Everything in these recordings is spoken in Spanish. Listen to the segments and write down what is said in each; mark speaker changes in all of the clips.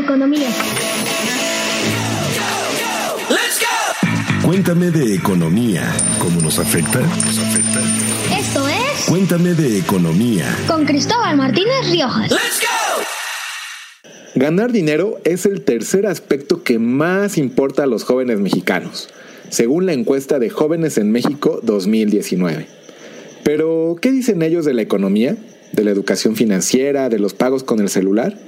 Speaker 1: de economía.
Speaker 2: Cuéntame de economía. ¿Cómo nos afecta? ¿Nos afecta?
Speaker 1: Esto es
Speaker 2: Cuéntame de economía.
Speaker 1: con Cristóbal Martínez Riojas.
Speaker 3: Ganar dinero es el tercer aspecto que más importa a los jóvenes mexicanos, según la encuesta de Jóvenes en México 2019. Pero, ¿qué dicen ellos de la economía, de la educación financiera, de los pagos con el celular?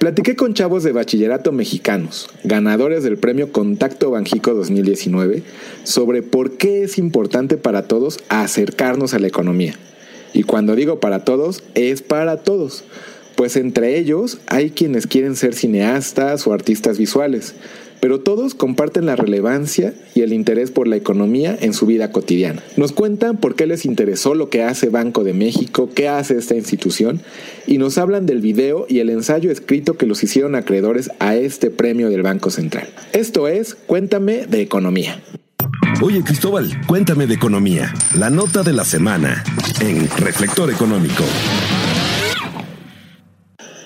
Speaker 3: Platiqué con chavos de bachillerato mexicanos, ganadores del premio Contacto Banjico 2019, sobre por qué es importante para todos acercarnos a la economía. Y cuando digo para todos, es para todos, pues entre ellos hay quienes quieren ser cineastas o artistas visuales, pero todos comparten la relevancia y el interés por la economía en su vida cotidiana. Nos cuentan por qué les interesó lo que hace Banco de México, qué hace esta institución, y nos hablan del video y el ensayo escrito que los hicieron acreedores a este premio del Banco Central. Esto es Cuéntame de Economía.
Speaker 2: Oye, Cristóbal, cuéntame de economía. La nota de la semana en Reflector Económico.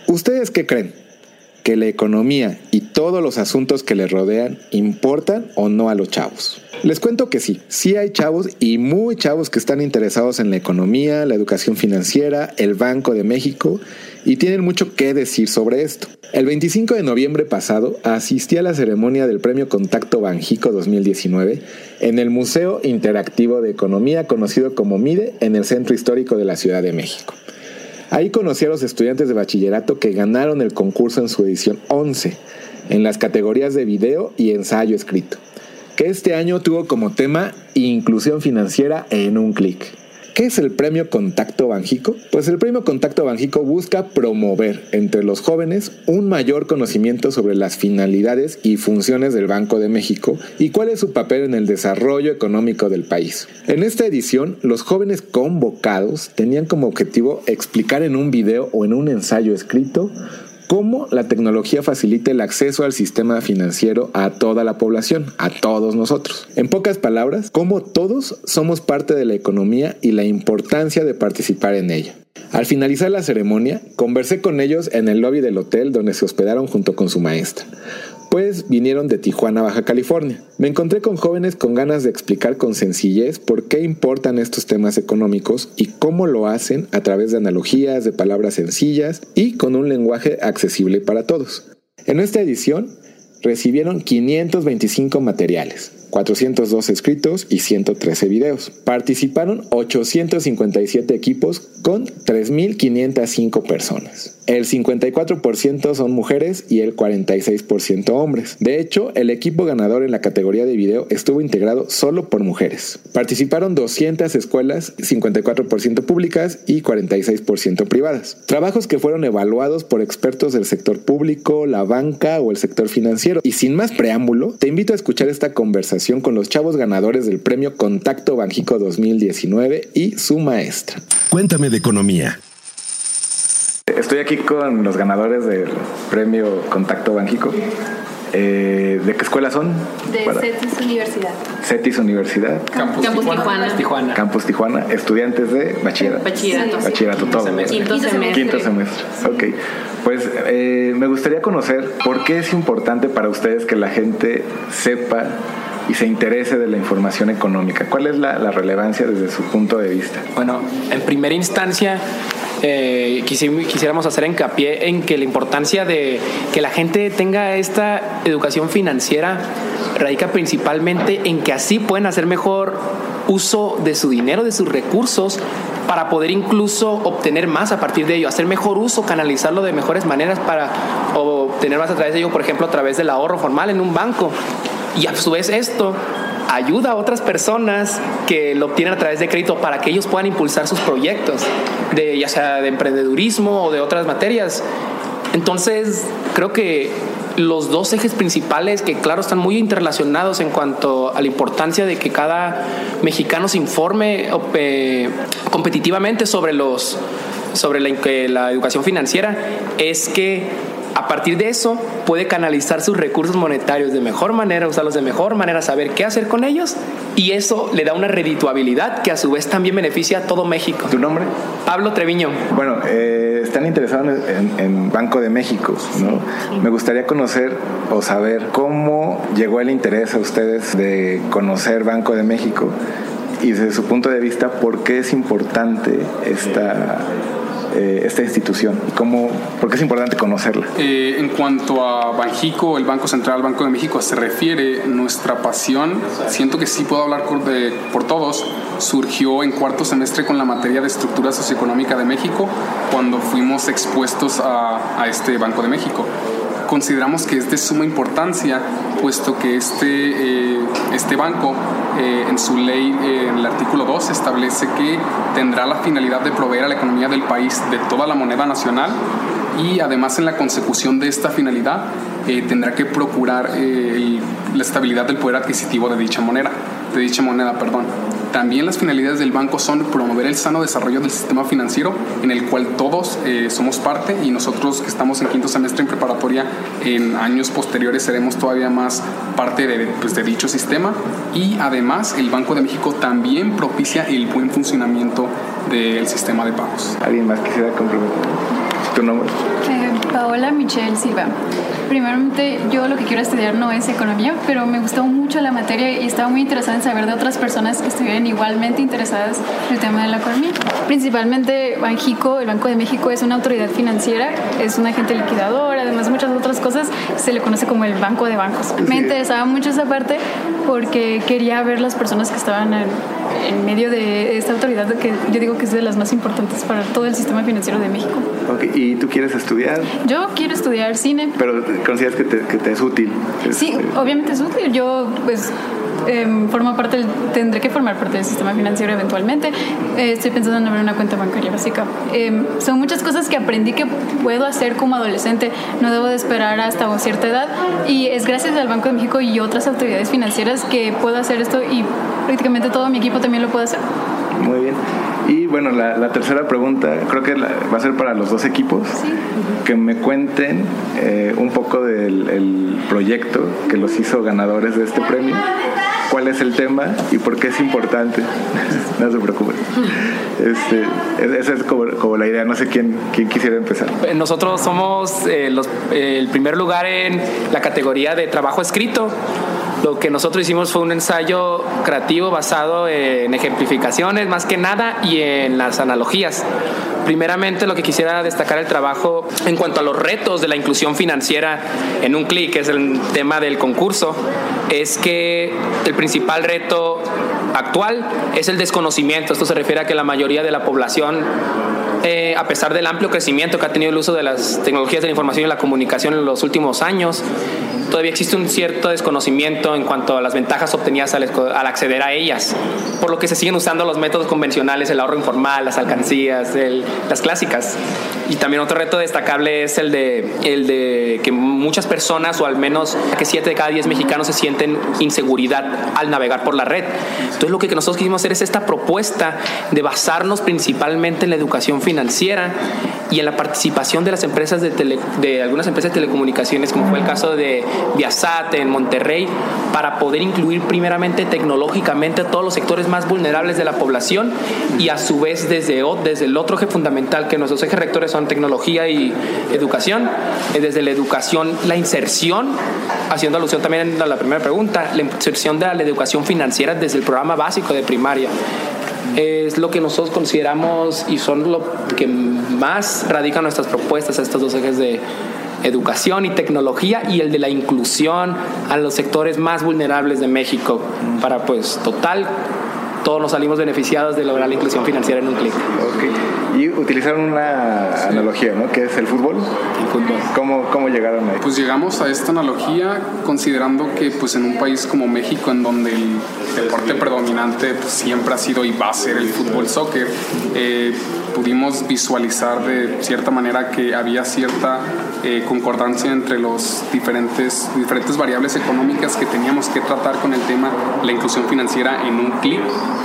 Speaker 3: ¿Ustedes qué creen? ¿Que la economía y todos los asuntos que les rodean importan o no a los chavos? Les cuento que sí, sí hay chavos y muy chavos que están interesados en la economía, la educación financiera, el Banco de México y tienen mucho que decir sobre esto. El 25 de noviembre pasado asistí a la ceremonia del Premio Contacto Banjico 2019 en el Museo Interactivo de Economía conocido como MIDE en el Centro Histórico de la Ciudad de México. Ahí conocí a los estudiantes de bachillerato que ganaron el concurso en su edición 11, en las categorías de video y ensayo escrito, que este año tuvo como tema Inclusión Financiera en un clic. ¿Qué es el Premio Contacto Banjico? Pues el Premio Contacto Banjico busca promover entre los jóvenes un mayor conocimiento sobre las finalidades y funciones del Banco de México y cuál es su papel en el desarrollo económico del país. En esta edición, los jóvenes convocados tenían como objetivo explicar en un video o en un ensayo escrito cómo la tecnología facilita el acceso al sistema financiero a toda la población, a todos nosotros. En pocas palabras, cómo todos somos parte de la economía y la importancia de participar en ella. Al finalizar la ceremonia, conversé con ellos en el lobby del hotel donde se hospedaron junto con su maestra pues vinieron de Tijuana, Baja California. Me encontré con jóvenes con ganas de explicar con sencillez por qué importan estos temas económicos y cómo lo hacen a través de analogías, de palabras sencillas y con un lenguaje accesible para todos. En esta edición recibieron 525 materiales, 402 escritos y 113 videos. Participaron 857 equipos con 3.505 personas. El 54% son mujeres y el 46% hombres. De hecho, el equipo ganador en la categoría de video estuvo integrado solo por mujeres. Participaron 200 escuelas, 54% públicas y 46% privadas. Trabajos que fueron evaluados por expertos del sector público, la banca o el sector financiero. Y sin más preámbulo, te invito a escuchar esta conversación con los chavos ganadores del premio Contacto Banjico 2019 y su maestra.
Speaker 2: Cuéntame de economía.
Speaker 3: Estoy aquí con los ganadores del premio Contacto Banjico. Eh, ¿De qué escuela son?
Speaker 4: De
Speaker 3: Para-
Speaker 4: CETIS Universidad.
Speaker 3: CETIS Universidad,
Speaker 4: Campus, Tijuana.
Speaker 5: Tijuana.
Speaker 3: Campus Tijuana, estudiantes de bachillerato.
Speaker 4: Bachillerato.
Speaker 3: Bachillerato, todo.
Speaker 5: semestre.
Speaker 4: Quinto semestre.
Speaker 3: Quinto semestre. Ok. Pues eh, me gustaría conocer por qué es importante para ustedes que la gente sepa y se interese de la información económica. ¿Cuál es la, la relevancia desde su punto de vista?
Speaker 5: Bueno, en primera instancia, eh, quisi- quisiéramos hacer hincapié en que la importancia de que la gente tenga esta educación financiera radica principalmente en que así pueden hacer mejor uso de su dinero, de sus recursos, para poder incluso obtener más a partir de ello, hacer mejor uso, canalizarlo de mejores maneras para obtener más a través de ello, por ejemplo, a través del ahorro formal en un banco. Y a su vez esto ayuda a otras personas que lo obtienen a través de crédito para que ellos puedan impulsar sus proyectos, de, ya sea de emprendedurismo o de otras materias. Entonces, creo que los dos ejes principales que claro están muy interrelacionados en cuanto a la importancia de que cada mexicano se informe eh, competitivamente sobre los sobre la, la educación financiera es que A partir de eso puede canalizar sus recursos monetarios de mejor manera, usarlos de mejor manera, saber qué hacer con ellos y eso le da una redituabilidad que a su vez también beneficia a todo México.
Speaker 3: ¿Tu nombre?
Speaker 5: Pablo Treviño.
Speaker 3: Bueno, eh, están interesados en, en, Banco de México, ¿no? Me gustaría conocer o saber cómo llegó el interés a ustedes de conocer Banco de México y desde su punto de vista, ¿por qué es importante esta eh, esta institución y cómo, por qué es importante conocerla?
Speaker 6: Eh, en cuanto a Banjico, el Banco Central, Banco de México, se refiere, nuestra pasión, siento que sí puedo hablar por, todos, surgió en cuarto semestre con la materia de estructura socioeconómica de México, cuando fuimos expuestos a este Banco de México consideramos que es de suma importancia, puesto que este, eh, este banco eh, en su ley, eh, en el artículo 2, establece que tendrá la finalidad de proveer a la economía del país de toda la moneda nacional y además en la consecución de esta finalidad tendrá que procurar la estabilidad del poder adquisitivo de dicha moneda, de dicha moneda, perdón. También las finalidades del banco son promover el sano desarrollo del sistema financiero en el cual todos eh, somos parte y nosotros que estamos en quinto semestre en preparatoria en años posteriores seremos todavía más parte de, pues, de dicho sistema y además el Banco de México también propicia el buen funcionamiento del sistema de pagos.
Speaker 3: ¿Alguien más quisiera complementar? ¿Tu nombre?
Speaker 7: Eh, Paola Michelle Silva. Primeramente, yo lo que quiero estudiar no es economía, pero me gustó mucho la materia y estaba muy interesada en saber de otras personas que estuvieran igualmente interesadas en el tema de la economía. Principalmente Banjico, el Banco de México, es una autoridad financiera, es un agente liquidador, además muchas otras cosas, se le conoce como el banco de bancos. Me interesaba mucho esa parte porque quería ver las personas que estaban en, en medio de esta autoridad que yo digo que es de las más importantes para todo el sistema financiero de México.
Speaker 3: Okay. ¿Y tú quieres estudiar?
Speaker 7: Yo quiero estudiar cine.
Speaker 3: Pero consideras que te, que te es útil.
Speaker 7: Sí, este, obviamente es útil. Yo, pues, eh, formo parte, del, tendré que formar parte del sistema financiero eventualmente. Eh, estoy pensando en abrir una cuenta bancaria básica. Eh, son muchas cosas que aprendí que puedo hacer como adolescente. No debo de esperar hasta cierta edad. Y es gracias al Banco de México y otras autoridades financieras que puedo hacer esto y prácticamente todo mi equipo también lo puede hacer.
Speaker 3: Muy bien. Y bueno, la, la tercera pregunta creo que la, va a ser para los dos equipos.
Speaker 7: Sí.
Speaker 3: Que me cuenten eh, un poco del el proyecto que los hizo ganadores de este premio. ¿Cuál es el tema y por qué es importante? no se preocupen. Este, esa es como, como, la idea. No sé quién, quién quisiera empezar.
Speaker 5: Nosotros somos eh, los, eh, el primer lugar en la categoría de trabajo escrito. Lo que nosotros hicimos fue un ensayo creativo basado en ejemplificaciones más que nada y en las analogías. Primeramente lo que quisiera destacar el trabajo en cuanto a los retos de la inclusión financiera en un clic, que es el tema del concurso, es que el principal reto actual es el desconocimiento. Esto se refiere a que la mayoría de la población eh, a pesar del amplio crecimiento que ha tenido el uso de las tecnologías de la información y la comunicación en los últimos años, todavía existe un cierto desconocimiento en cuanto a las ventajas obtenidas al, acceder a ellas, por lo que se siguen usando los métodos convencionales, el ahorro informal, las alcancías, las clásicas. Y también otro reto destacable es el de, el de que muchas personas, o al menos que 7 de cada 10 mexicanos, se sienten inseguridad al navegar por la red. Entonces lo que nosotros quisimos hacer es esta propuesta de basarnos principalmente en la educación financiera y en la participación de las empresas de, tele, de algunas empresas de telecomunicaciones, como fue el caso de Viasat en Monterrey, para poder incluir primeramente tecnológicamente a todos los sectores más vulnerables de la población y a su vez desde, desde el otro eje fundamental que nuestros ejes rectores son tecnología y educación, desde la educación la inserción, haciendo alusión también a la primera pregunta, la inserción de la educación financiera desde el programa básico de primaria es lo que nosotros consideramos y son lo que más radican nuestras propuestas a estos dos ejes de educación y tecnología y el de la inclusión a los sectores más vulnerables de México para pues total todos nos salimos beneficiados de lograr la inclusión financiera en un clic.
Speaker 3: Okay. Y utilizaron una analogía, ¿no? Que es el fútbol.
Speaker 5: El fútbol.
Speaker 3: ¿Cómo, ¿Cómo llegaron ahí?
Speaker 6: Pues llegamos a esta analogía considerando que pues en un país como México, en donde el deporte predominante pues, siempre ha sido y va a ser el fútbol soccer, eh, pudimos visualizar de cierta manera que había cierta eh, concordancia entre los diferentes, diferentes variables económicas que teníamos que tratar con el tema la inclusión financiera en un clic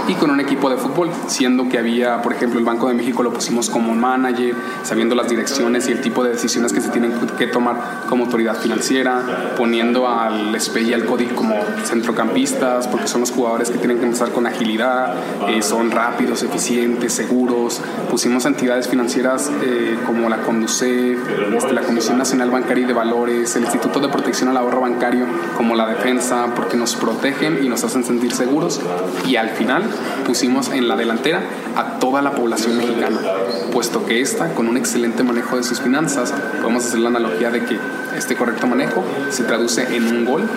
Speaker 6: y con un equipo de fútbol, siendo que había, por ejemplo, el Banco de México lo pusimos como manager, sabiendo las direcciones y el tipo de decisiones que se tienen que tomar como autoridad financiera, poniendo al SPE y al CODIC como centrocampistas, porque son los jugadores que tienen que empezar con agilidad, eh, son rápidos, eficientes, seguros. Pusimos entidades financieras eh, como la CONDUCE, este, la Comisión Nacional Bancaria y de Valores, el Instituto de Protección al Ahorro Bancario, como la defensa, porque nos protegen y nos hacen sentir seguros. Y al final pusimos en la delantera a toda la población mexicana, puesto que esta, con un excelente manejo de sus finanzas, podemos hacer la analogía de que este correcto manejo se traduce en un gol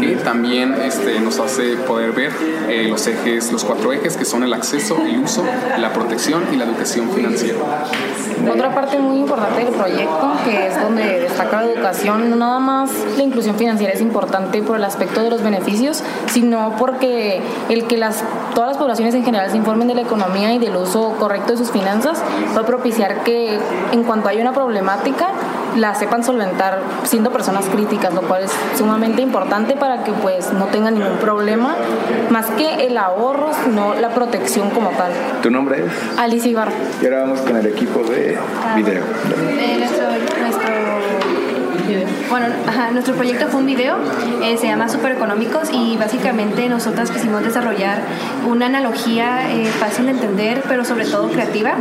Speaker 6: que también este, nos hace poder ver eh, los ejes, los cuatro ejes que son el acceso, el uso, la protección y la educación financiera.
Speaker 8: Otra parte muy importante del proyecto, que es donde destaca la educación, no nada más la inclusión financiera es importante por el aspecto de los beneficios, sino porque el que las, todas las poblaciones en general se informen de la economía y del uso correcto de sus finanzas va a propiciar que en cuanto hay una problemática, la sepan solventar siendo personas críticas, lo cual es sumamente importante para que pues no tengan ningún problema, más que el ahorro, sino la protección como tal.
Speaker 9: ¿Tu nombre es?
Speaker 8: Alicia Ibarra.
Speaker 9: Y ahora vamos con el equipo de video.
Speaker 4: Bueno, ajá, nuestro proyecto fue un video, eh, se llama Super Económicos y básicamente nosotras quisimos desarrollar una analogía eh, fácil de entender, pero sobre todo creativa,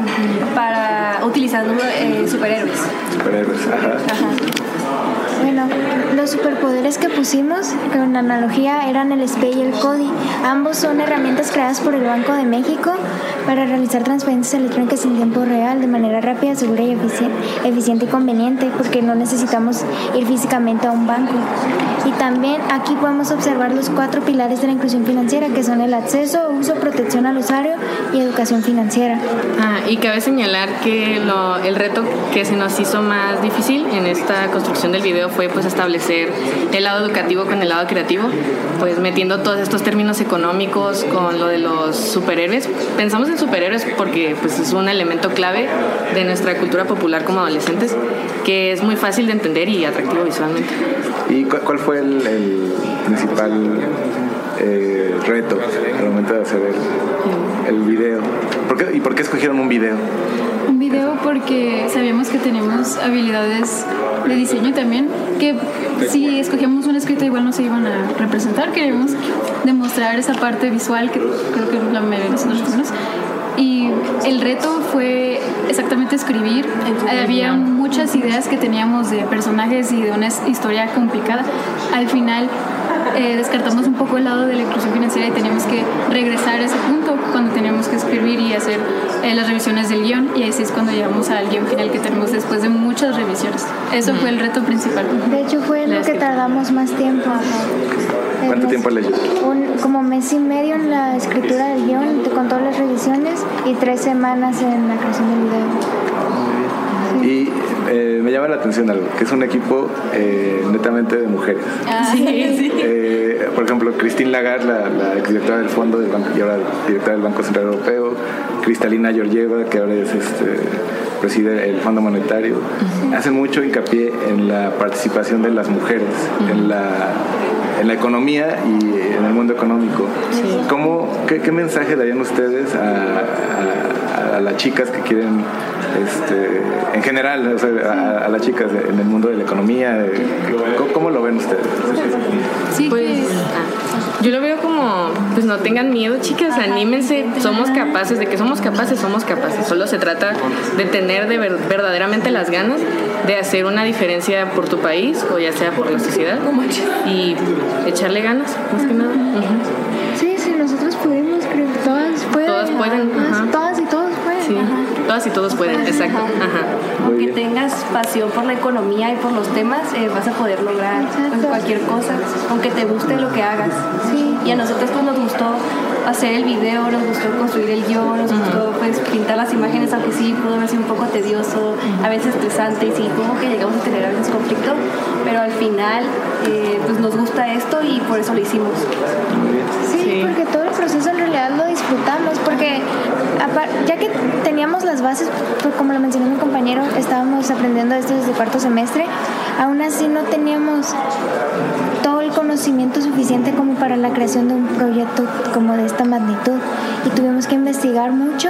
Speaker 4: para utilizando eh, superhéroes.
Speaker 9: Superhéroes, ajá.
Speaker 4: Ajá.
Speaker 1: Bueno, los superpoderes que pusimos con analogía eran el SPE y el CODI. Ambos son herramientas creadas por el Banco de México para realizar transferencias electrónicas en tiempo real de manera rápida, segura y efici- eficiente y conveniente porque no necesitamos ir físicamente a un banco. Y también aquí podemos observar los cuatro pilares de la inclusión financiera que son el acceso, uso, protección al usuario y educación financiera.
Speaker 8: Ah, y cabe señalar que lo- el reto que se nos hizo más difícil en esta construcción del video fue pues establecer el lado educativo con el lado creativo, pues metiendo todos estos términos económicos con lo de los superhéroes. Pensamos en superhéroes porque pues es un elemento clave de nuestra cultura popular como adolescentes que es muy fácil de entender y atractivo visualmente.
Speaker 9: ¿Y cu- cuál fue el, principal eh, reto al momento de hacer el, video? ¿Por qué- ¿Y por qué escogieron un video?
Speaker 7: Video porque sabíamos que tenemos habilidades de diseño también, que si escogíamos un escrito igual no se iban a representar, queríamos demostrar esa parte visual que creo que la mayoría de nosotros tenemos. Y el reto fue exactamente escribir. Había muchas ideas que teníamos de personajes y de una historia complicada. Al final eh, descartamos un poco el lado de la inclusión financiera y teníamos que regresar a ese punto cuando teníamos que escribir y hacer eh, las revisiones del guion y así es cuando llegamos al guion final que tenemos después de muchas revisiones. Eso fue el reto principal.
Speaker 1: De hecho fue lo que tardamos más tiempo.
Speaker 9: ¿Cuánto
Speaker 1: Eh,
Speaker 9: tiempo le llevó?
Speaker 1: un, como mes y medio en la escritura del guion con todas las revisiones y tres semanas en la creación del video.
Speaker 9: Llama la atención algo, que es un equipo eh, netamente de mujeres. Eh, por ejemplo, Christine Lagarde, la, la exdirectora del Fondo del Banco y ahora directora del Banco Central Europeo, Cristalina Georgieva, que ahora es este, preside el Fondo Monetario, hacen mucho hincapié en la participación de las mujeres, en la en la economía y en el mundo económico. ¿Cómo, qué, qué mensaje darían ustedes a, a- a las chicas que quieren, este, en general, o sea, a, a las chicas en el mundo de la economía? ¿Cómo, cómo lo ven ustedes?
Speaker 7: Sí,
Speaker 8: Pues ah, yo lo veo como, pues no tengan miedo, chicas, anímense, somos capaces, de que somos capaces, somos capaces. Solo se trata de tener de ver- verdaderamente las ganas de hacer una diferencia por tu país o ya sea por la sociedad y echarle ganas, más que nada.
Speaker 1: Sí, sí, nosotros pudimos, creo. Todas pueden.
Speaker 8: Todas pueden,
Speaker 1: Todas-
Speaker 8: ajá.
Speaker 1: Todas y todos pueden.
Speaker 8: Sí, todas y todos pueden, exacto. Ajá.
Speaker 4: Aunque tengas pasión por la economía y por los temas, eh, vas a poder lograr pues,
Speaker 1: Exacto.
Speaker 4: cualquier cosa, aunque te guste lo que hagas.
Speaker 1: Sí.
Speaker 4: Y a nosotros pues nos gustó hacer el video, nos gustó construir el guion, nos gustó pues pintar las imágenes, aunque sí pudo haber sido un poco tedioso, a veces estresante, y sí, como que llegamos a tener a veces conflicto, pero al final eh, pues nos gusta esto y por eso lo hicimos.
Speaker 1: Sí,
Speaker 8: Sí.
Speaker 1: porque todo el proceso en realidad lo disfrutamos, porque ya que teníamos las bases, pues, como lo mencionó mi compañero, estábamos aprendiendo esto desde cuarto semestre. Aún así no teníamos todo el conocimiento suficiente como para la creación de un proyecto como de esta magnitud y tuvimos que investigar mucho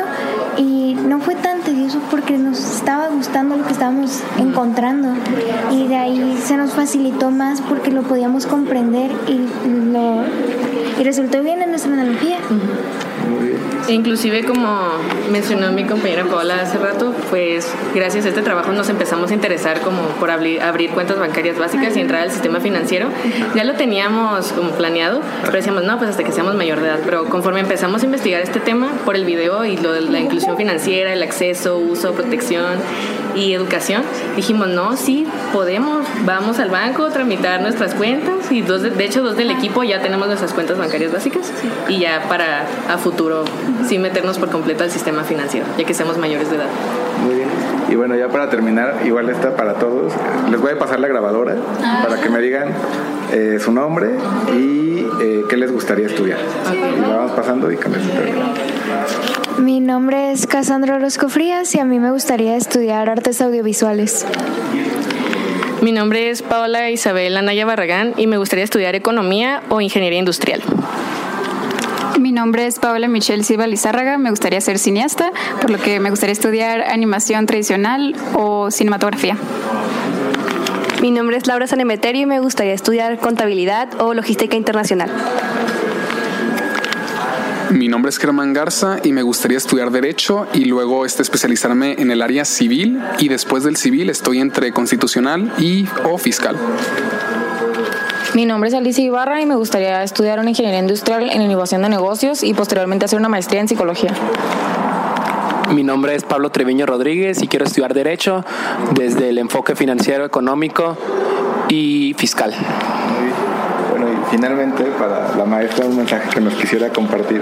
Speaker 1: y no fue tan tedioso porque nos estaba gustando lo que estábamos encontrando y de ahí se nos facilitó más porque lo podíamos comprender y, lo, y resultó bien en nuestra analogía.
Speaker 8: E inclusive como mencionó mi compañera Paola hace rato, pues gracias a este trabajo nos empezamos a interesar como por abrir, abrir cuentas bancarias básicas y entrar al sistema financiero. Ya lo teníamos como planeado, pero decíamos, no, pues hasta que seamos mayor de edad. Pero conforme empezamos a investigar este tema por el video y lo de la inclusión financiera, el acceso, uso, protección y educación, dijimos, no, sí, podemos, vamos al banco, tramitar nuestras cuentas y dos, de hecho dos del equipo ya tenemos nuestras cuentas bancarias básicas y ya para a futuro sí meternos por completo al sistema financiero, ya que seamos mayores de edad.
Speaker 9: Muy bien. Y bueno, ya para terminar, igual está para todos, les voy a pasar la grabadora para que me digan eh, su nombre y eh, qué les gustaría estudiar. Y vamos pasando y cambiamos.
Speaker 1: Mi nombre es Casandra Orozco Frías y a mí me gustaría estudiar artes audiovisuales.
Speaker 8: Mi nombre es Paola Isabel Anaya Barragán y me gustaría estudiar economía o ingeniería industrial.
Speaker 7: Mi nombre es Paola Michelle Silva Lizárraga, me gustaría ser cineasta, por lo que me gustaría estudiar animación tradicional o cinematografía.
Speaker 4: Mi nombre es Laura Sanemeterio y me gustaría estudiar contabilidad o logística internacional.
Speaker 6: Mi nombre es Germán Garza y me gustaría estudiar Derecho y luego este, especializarme en el área civil y después del civil estoy entre constitucional y o fiscal.
Speaker 8: Mi nombre es Alicia Ibarra y me gustaría estudiar una ingeniería industrial en innovación de negocios y posteriormente hacer una maestría en psicología.
Speaker 5: Mi nombre es Pablo Treviño Rodríguez y quiero estudiar Derecho desde el enfoque financiero, económico y fiscal.
Speaker 9: Finalmente, para la maestra, un mensaje que nos quisiera compartir.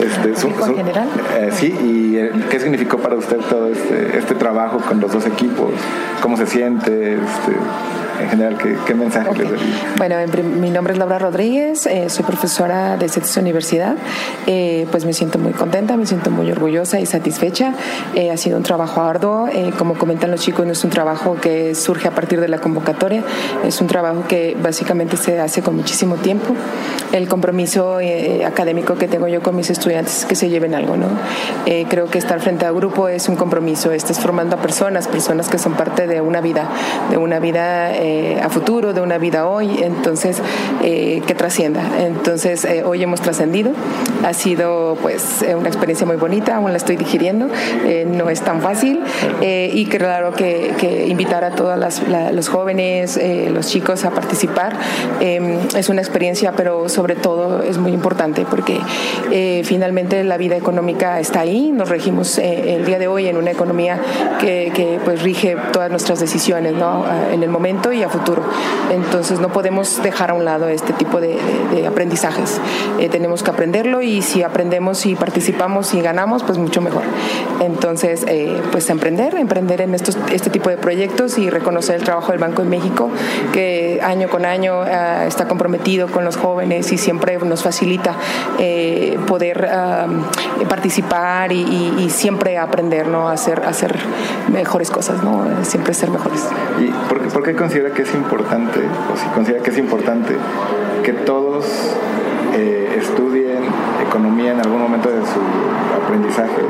Speaker 9: Este,
Speaker 8: ¿En
Speaker 9: su-
Speaker 8: general?
Speaker 9: eh, sí, y eh, qué significó para usted todo este, este trabajo con los dos equipos, cómo se siente, este, en general, qué, qué mensaje les daría.
Speaker 10: Bueno, en mi nombre es Laura Rodríguez, eh, soy profesora de CETIS Universidad. Eh, pues me siento muy contenta, me siento muy orgullosa y satisfecha. Eh, ha sido un trabajo arduo, eh, como comentan los chicos, no es un trabajo que surge a partir de la convocatoria, es un trabajo que básicamente se hace con muchísimo tiempo. El compromiso eh, académico que tengo yo con mis estudiantes es que se lleven algo, ¿no? Eh, creo que estar frente a grupo es un compromiso, estás formando a personas, personas que son parte de una vida, de una vida eh, a futuro, de una vida hoy, entonces eh, que trascienda. Entonces eh, hoy hemos trascendido, ha sido pues eh, una experiencia muy bonita, aún la estoy digiriendo, eh, no es tan fácil eh, y claro que, que invitar a todos los jóvenes, los chicos a participar eh, es una experiencia, pero sobre todo es muy importante porque finalmente la vida económica está ahí, nos regimos el día de hoy en una economía que, que, pues rige todas nuestras decisiones ¿no? en el momento y a futuro. Entonces no podemos dejar a un lado este tipo de, de, de aprendizajes. Eh, tenemos que aprenderlo y si aprendemos y participamos y ganamos, pues mucho mejor. Entonces, eh, pues emprender, emprender en estos, este tipo de proyectos y reconocer el trabajo del Banco de México, que año con año uh, está comprometido con los jóvenes y siempre nos facilita eh, poder participar y, y, y, siempre aprender, ¿no? Hacer, hacer mejores cosas, ¿no? Siempre ser mejores.
Speaker 9: ¿Y por por qué considera que es importante, o si considera que es importante, que todos eh, estudien economía en algún momento de su aprendizaje?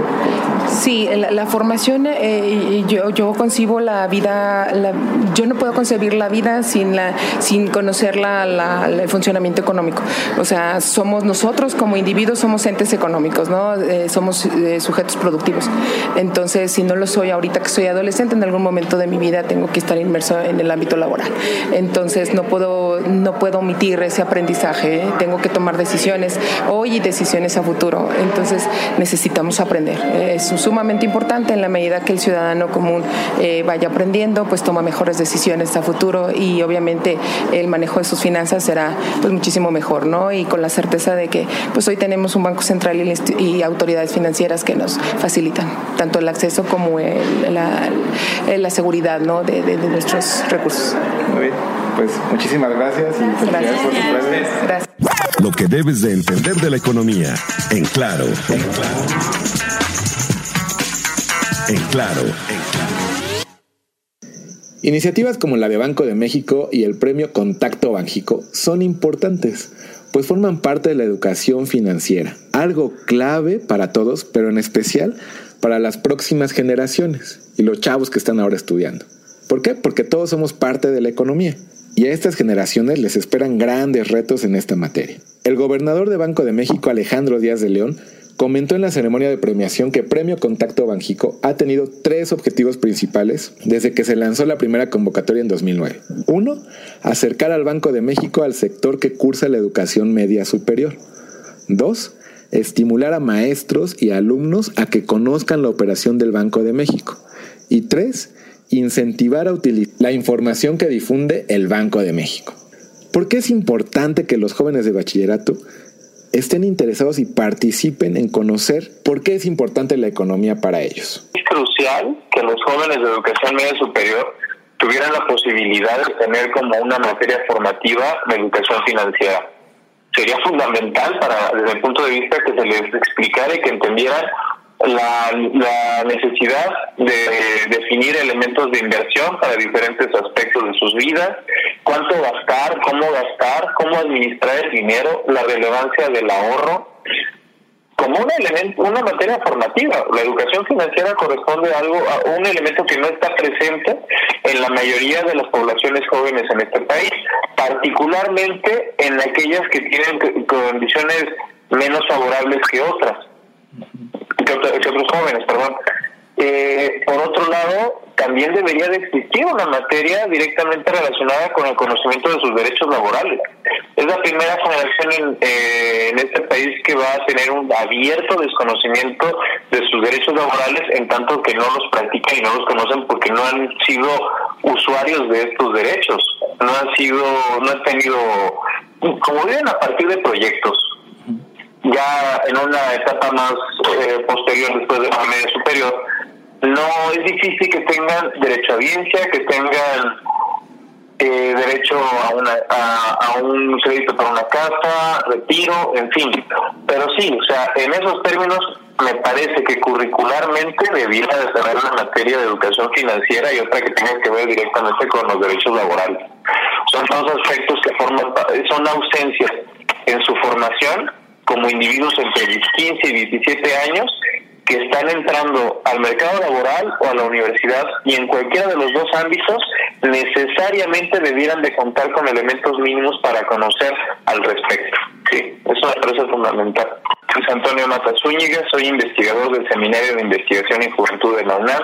Speaker 10: Sí, la, la formación, eh, yo, yo concibo la vida, la, yo no puedo concebir la vida sin, la, sin conocer la, el funcionamiento económico. O sea, somos nosotros como individuos, somos entes económicos, ¿no? Eh, somos eh, sujetos productivos. Entonces, si no lo soy ahorita que soy adolescente, en algún momento de mi vida tengo que estar inmerso en el ámbito laboral. Entonces, no puedo, no puedo omitir ese aprendizaje, tengo que tomar decisiones hoy y decisiones a futuro. Entonces, necesitamos aprender. Es sumamente importante en la medida que el ciudadano común eh, vaya aprendiendo, pues toma mejores decisiones a futuro y obviamente el manejo de sus finanzas será pues muchísimo mejor, ¿no? Y con la certeza de que pues hoy tenemos un banco central y, y autoridades financieras que nos facilitan tanto el acceso como el, la, la, seguridad, ¿no? De, de, de, nuestros recursos.
Speaker 9: Muy bien, pues muchísimas gracias y
Speaker 10: gracias.
Speaker 9: por
Speaker 10: su gracias.
Speaker 2: Lo que debes de entender de la economía en claro. En claro. en claro.
Speaker 3: Iniciativas como la de Banco de México y el premio Contacto Banjico son importantes, pues forman parte de la educación financiera, algo clave para todos, pero en especial para las próximas generaciones y los chavos que están ahora estudiando. ¿Por qué? Porque todos somos parte de la economía y a estas generaciones les esperan grandes retos en esta materia. El gobernador de Banco de México, Alejandro Díaz de León, comentó en la ceremonia de premiación que Premio Contacto Banjico ha tenido tres objetivos principales desde que se lanzó la primera convocatoria en 2009. Uno, acercar al Banco de México al sector que cursa la educación media superior. Dos, estimular a maestros y alumnos a que conozcan la operación del Banco de México. Y tres, incentivar a utilizar la información que difunde el Banco de México. ¿Por qué es importante que los jóvenes de bachillerato estén interesados y participen en conocer por qué es importante la economía para ellos?
Speaker 11: Es crucial que los jóvenes de educación media superior tuvieran la posibilidad de tener como una materia formativa educación financiera. Sería fundamental para, desde el punto de vista que se les explicara y que entendieran la, necesidad de definir elementos de inversión para diferentes aspectos de sus vidas, cuánto gastar, cómo gastar, cómo administrar el dinero, la relevancia del ahorro, como un elemento, una materia formativa. La educación financiera corresponde a algo, a un elemento que no está presente en la mayoría de las poblaciones jóvenes en este país, particularmente en aquellas que tienen condiciones menos favorables que otras que, otros jóvenes, perdón. Eh, por otro lado, también debería de existir una materia directamente relacionada con el conocimiento de sus derechos laborales. Es la primera generación en, eh, en este país que va a tener un abierto desconocimiento de sus derechos laborales en tanto que no los practican y no los conocen porque no han sido usuarios de estos derechos, no han sido, no han tenido, como viven a partir de proyectos, ya en una etapa más eh, posterior, después de la media superior, no es difícil que tengan derecho a audiencia, que tengan eh, derecho a, una, a, un crédito para una casa, retiro, en fin. Pero sí, o sea, en esos términos me parece que curricularmente debiera de tener una materia de educación financiera y otra que tenga que ver directamente con los derechos laborales. Son dos aspectos que forman, son ausencias en su formación como individuos entre 15 y 17 años que están entrando al mercado laboral o a la universidad y en cualquiera de los dos ámbitos necesariamente debieran de contar con elementos mínimos para conocer al respecto. Sí, eso me parece fundamental. Soy Antonio Mata Zúñiga, soy investigador del Seminario de Investigación y Juventud de la UNAM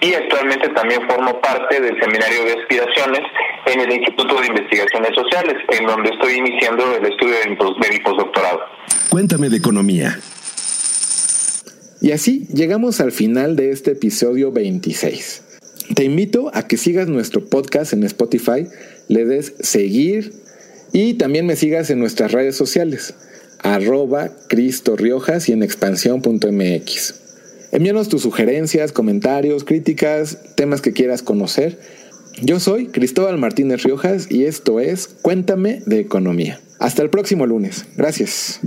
Speaker 11: y actualmente también formo parte del Seminario de Aspiraciones en el Instituto de Investigaciones Sociales, en donde estoy iniciando el estudio de mi postdoctorado.
Speaker 2: Cuéntame de economía.
Speaker 3: Y así llegamos al final de este episodio 26. Te invito a que sigas nuestro podcast en Spotify, le des seguir y también me sigas en nuestras redes sociales, arroba Cristo Riojas y en expansión.mx. Envíanos tus sugerencias, comentarios, críticas, temas que quieras conocer. Yo soy Cristóbal Martínez Riojas y esto es Cuéntame de Economía. Hasta el próximo lunes. Gracias.